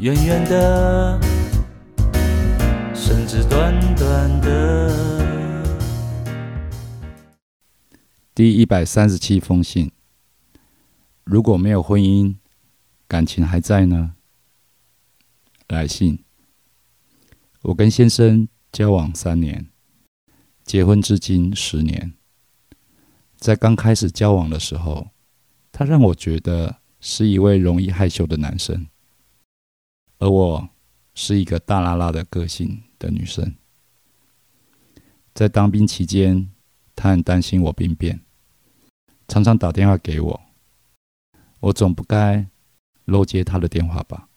远远的，甚至短短的。第一百三十七封信。如果没有婚姻，感情还在呢？来信。我跟先生交往三年，结婚至今十年。在刚开始交往的时候，他让我觉得是一位容易害羞的男生，而我是一个大拉拉的个性的女生。在当兵期间，他很担心我病变。常常打电话给我，我总不该漏接他的电话吧？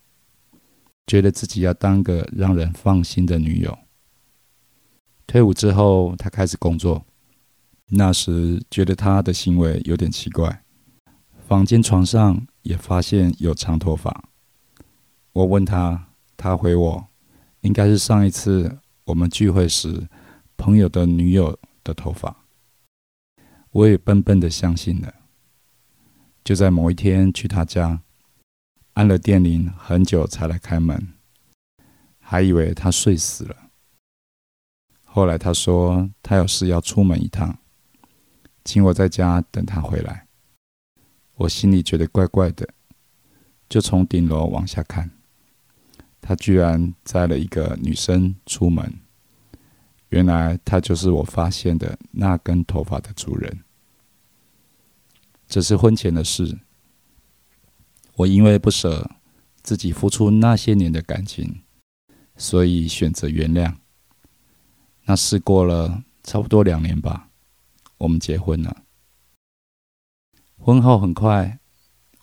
觉得自己要当个让人放心的女友。退伍之后，他开始工作，那时觉得他的行为有点奇怪，房间床上也发现有长头发。我问他，他回我，应该是上一次我们聚会时朋友的女友的头发。我也笨笨的相信了。就在某一天去他家，按了电铃，很久才来开门，还以为他睡死了。后来他说他有事要出门一趟，请我在家等他回来。我心里觉得怪怪的，就从顶楼往下看，他居然载了一个女生出门。原来他就是我发现的那根头发的主人。这是婚前的事，我因为不舍自己付出那些年的感情，所以选择原谅。那事过了差不多两年吧，我们结婚了。婚后很快，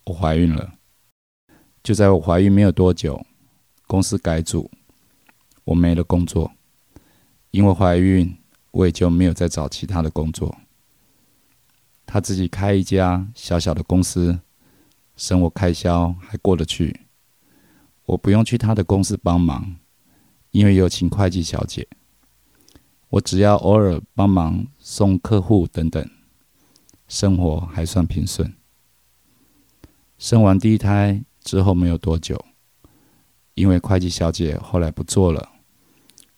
我怀孕了。就在我怀孕没有多久，公司改组，我没了工作。因为怀孕，我也就没有再找其他的工作。他自己开一家小小的公司，生活开销还过得去。我不用去他的公司帮忙，因为有请会计小姐。我只要偶尔帮忙送客户等等，生活还算平顺。生完第一胎之后没有多久，因为会计小姐后来不做了。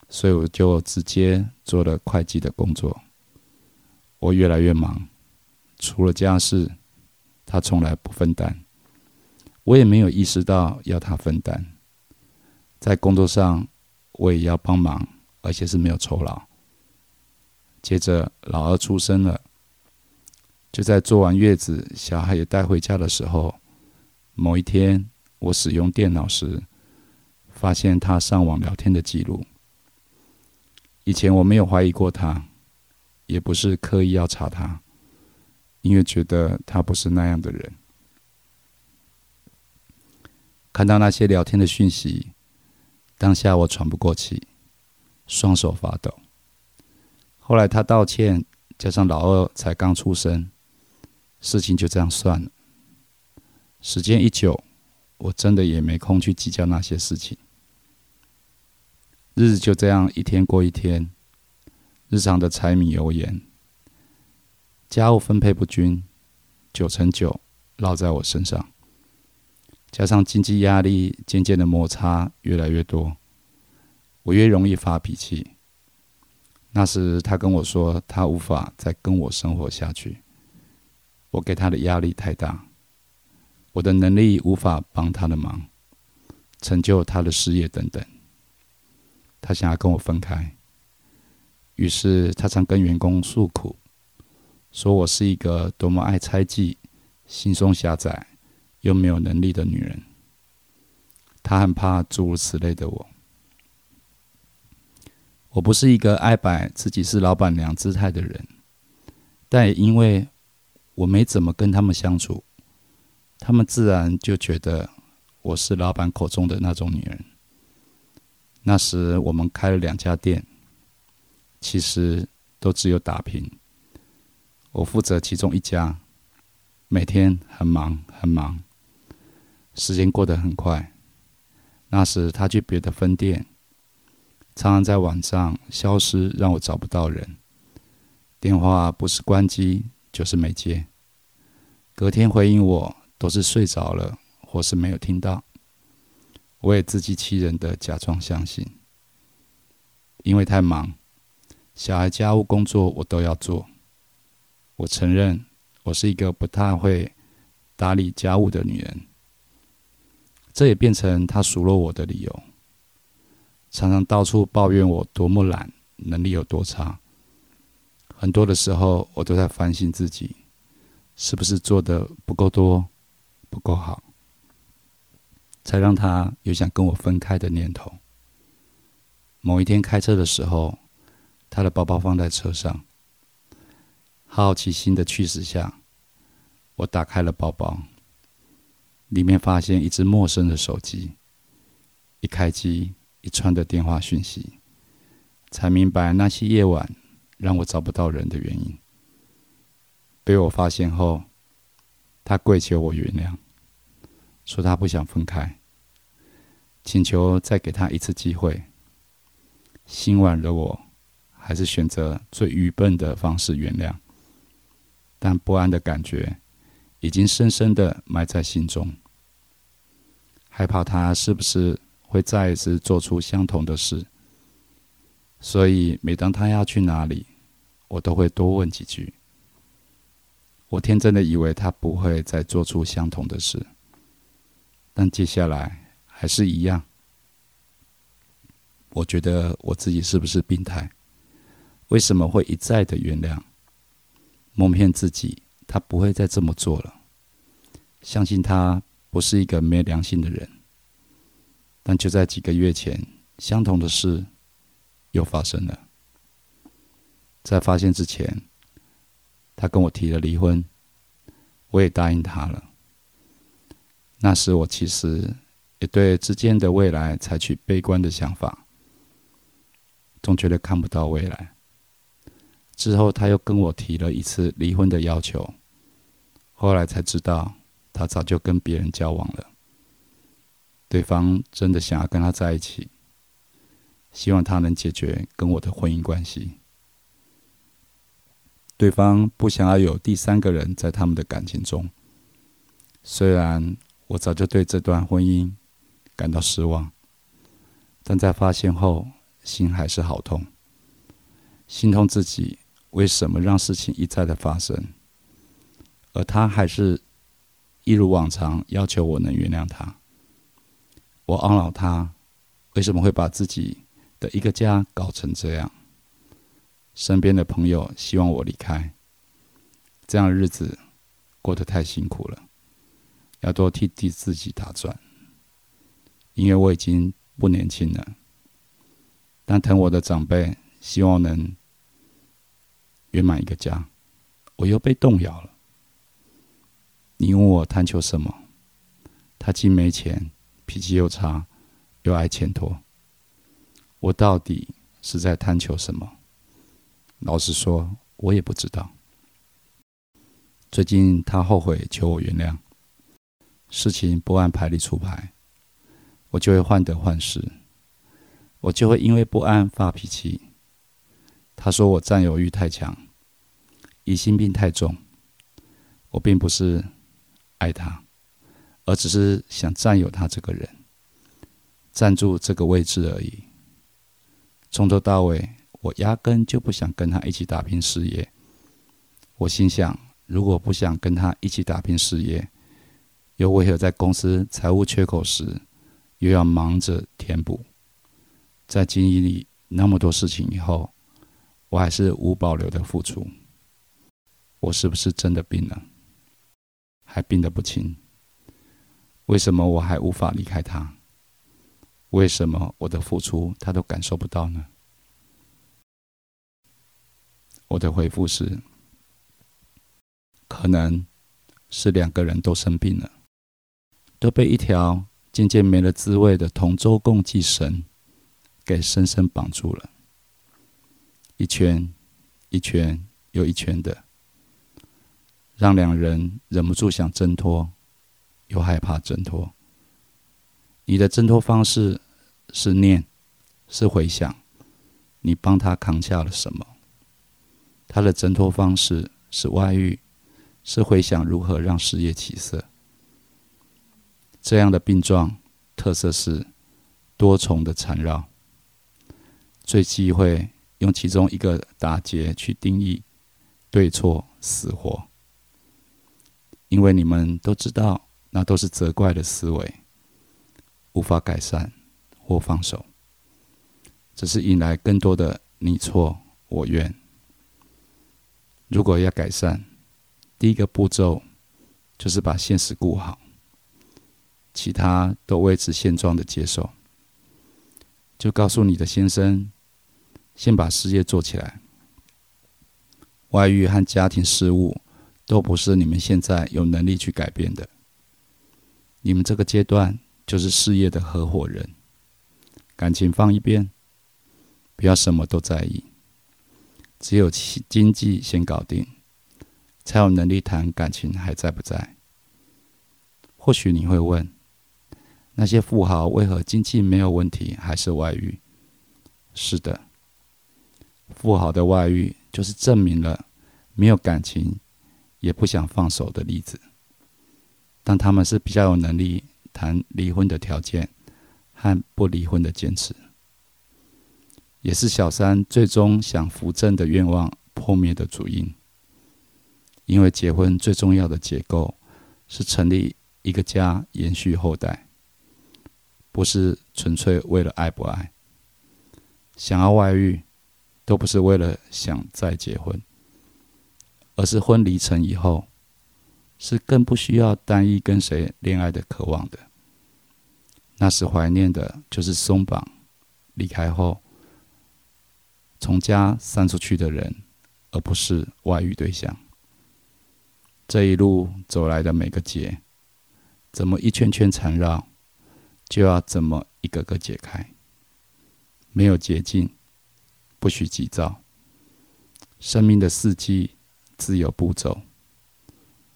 所以我就直接做了会计的工作。我越来越忙，除了家事，她从来不分担，我也没有意识到要她分担。在工作上，我也要帮忙，而且是没有酬劳。接着老二出生了，就在做完月子，小孩也带回家的时候，某一天我使用电脑时，发现他上网聊天的记录。以前我没有怀疑过他，也不是刻意要查他，因为觉得他不是那样的人。看到那些聊天的讯息，当下我喘不过气，双手发抖。后来他道歉，加上老二才刚出生，事情就这样算了。时间一久，我真的也没空去计较那些事情。日子就这样一天过一天，日常的柴米油盐，家务分配不均，九成九落在我身上。加上经济压力渐渐的摩擦越来越多，我越容易发脾气。那时他跟我说，他无法再跟我生活下去，我给他的压力太大，我的能力无法帮他的忙，成就他的事业等等。他想要跟我分开，于是他常跟员工诉苦，说我是一个多么爱猜忌、心胸狭窄又没有能力的女人。他很怕诸如此类的我。我不是一个爱摆自己是老板娘姿态的人，但也因为我没怎么跟他们相处，他们自然就觉得我是老板口中的那种女人。那时我们开了两家店，其实都只有打拼。我负责其中一家，每天很忙很忙，时间过得很快。那时他去别的分店，常常在晚上消失，让我找不到人。电话不是关机就是没接，隔天回应我都是睡着了或是没有听到。我也自欺欺人的假装相信，因为太忙，小孩家务工作我都要做。我承认我是一个不太会打理家务的女人，这也变成他数落我的理由。常常到处抱怨我多么懒，能力有多差。很多的时候，我都在反省自己，是不是做的不够多，不够好。才让他有想跟我分开的念头。某一天开车的时候，他的包包放在车上，好奇心的驱使下，我打开了包包，里面发现一只陌生的手机。一开机，一串的电话讯息，才明白那些夜晚让我找不到人的原因。被我发现后，他跪求我原谅。说他不想分开，请求再给他一次机会。心软的我，还是选择最愚笨的方式原谅。但不安的感觉已经深深的埋在心中，害怕他是不是会再一次做出相同的事。所以每当他要去哪里，我都会多问几句。我天真的以为他不会再做出相同的事。但接下来还是一样，我觉得我自己是不是病态？为什么会一再的原谅、蒙骗自己？他不会再这么做了，相信他不是一个没良心的人。但就在几个月前，相同的事又发生了。在发现之前，他跟我提了离婚，我也答应他了。那时我其实也对之间的未来采取悲观的想法，总觉得看不到未来。之后他又跟我提了一次离婚的要求，后来才知道他早就跟别人交往了，对方真的想要跟他在一起，希望他能解决跟我的婚姻关系。对方不想要有第三个人在他们的感情中，虽然。我早就对这段婚姻感到失望，但在发现后，心还是好痛，心痛自己为什么让事情一再的发生，而他还是一如往常要求我能原谅他。我懊恼他为什么会把自己的一个家搞成这样，身边的朋友希望我离开，这样的日子过得太辛苦了。要多替替自己打算，因为我已经不年轻了。但疼我的长辈希望能圆满一个家，我又被动摇了。你问我贪求什么？他既没钱，脾气又差，又爱欠拖。我到底是在贪求什么？老实说，我也不知道。最近他后悔求我原谅。事情不按牌理出牌，我就会患得患失，我就会因为不安发脾气。他说我占有欲太强，疑心病太重。我并不是爱他，而只是想占有他这个人，占住这个位置而已。从头到尾，我压根就不想跟他一起打拼事业。我心想，如果不想跟他一起打拼事业，又为何在公司财务缺口时，又要忙着填补？在经历那么多事情以后，我还是无保留的付出。我是不是真的病了？还病得不轻？为什么我还无法离开他？为什么我的付出他都感受不到呢？我的回复是：可能是两个人都生病了。都被一条渐渐没了滋味的同舟共济绳，给深深绑住了，一圈一圈又一圈的，让两人忍不住想挣脱，又害怕挣脱。你的挣脱方式是念，是回想，你帮他扛下了什么？他的挣脱方式是外遇，是回想如何让事业起色。这样的病状特色是多重的缠绕，最忌讳用其中一个打结去定义对错死活，因为你们都知道，那都是责怪的思维，无法改善或放手，只是引来更多的你错我怨。如果要改善，第一个步骤就是把现实顾好。其他都维持现状的接受，就告诉你的先生，先把事业做起来。外遇和家庭事务都不是你们现在有能力去改变的。你们这个阶段就是事业的合伙人，感情放一边，不要什么都在意，只有经济先搞定，才有能力谈感情还在不在。或许你会问。那些富豪为何经济没有问题，还是外遇？是的，富豪的外遇就是证明了没有感情也不想放手的例子。但他们是比较有能力谈离婚的条件和不离婚的坚持，也是小三最终想扶正的愿望破灭的主因。因为结婚最重要的结构是成立一个家，延续后代。不是纯粹为了爱不爱，想要外遇，都不是为了想再结婚，而是婚离成以后，是更不需要单一跟谁恋爱的渴望的。那时怀念的就是松绑离开后从家散出去的人，而不是外遇对象。这一路走来的每个结，怎么一圈圈缠绕？就要怎么一个个解开？没有捷径，不许急躁。生命的四季自有步骤。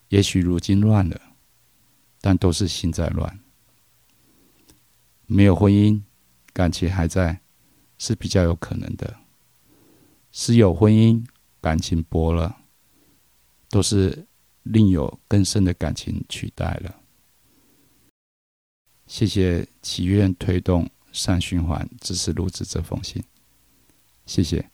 也许如今乱了，但都是心在乱。没有婚姻，感情还在，是比较有可能的。是有婚姻，感情薄了，都是另有更深的感情取代了。谢谢祈愿推动善循环支持录制这封信，谢谢。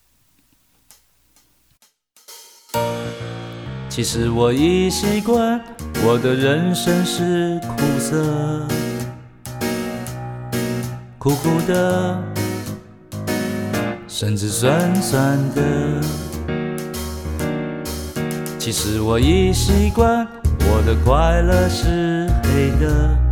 其实我已习惯，我的人生是苦涩，苦苦的，甚至酸酸的。其实我已习惯，我的快乐是黑的。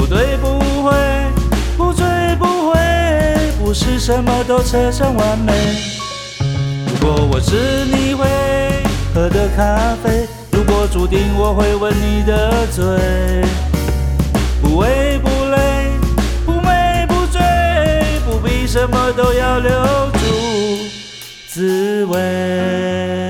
不对，不会，不追，不会，不是什么都扯上完美。如果我是你会喝的咖啡，如果注定我会吻你的嘴，不为不累，不美不醉，不必什么都要留住滋味。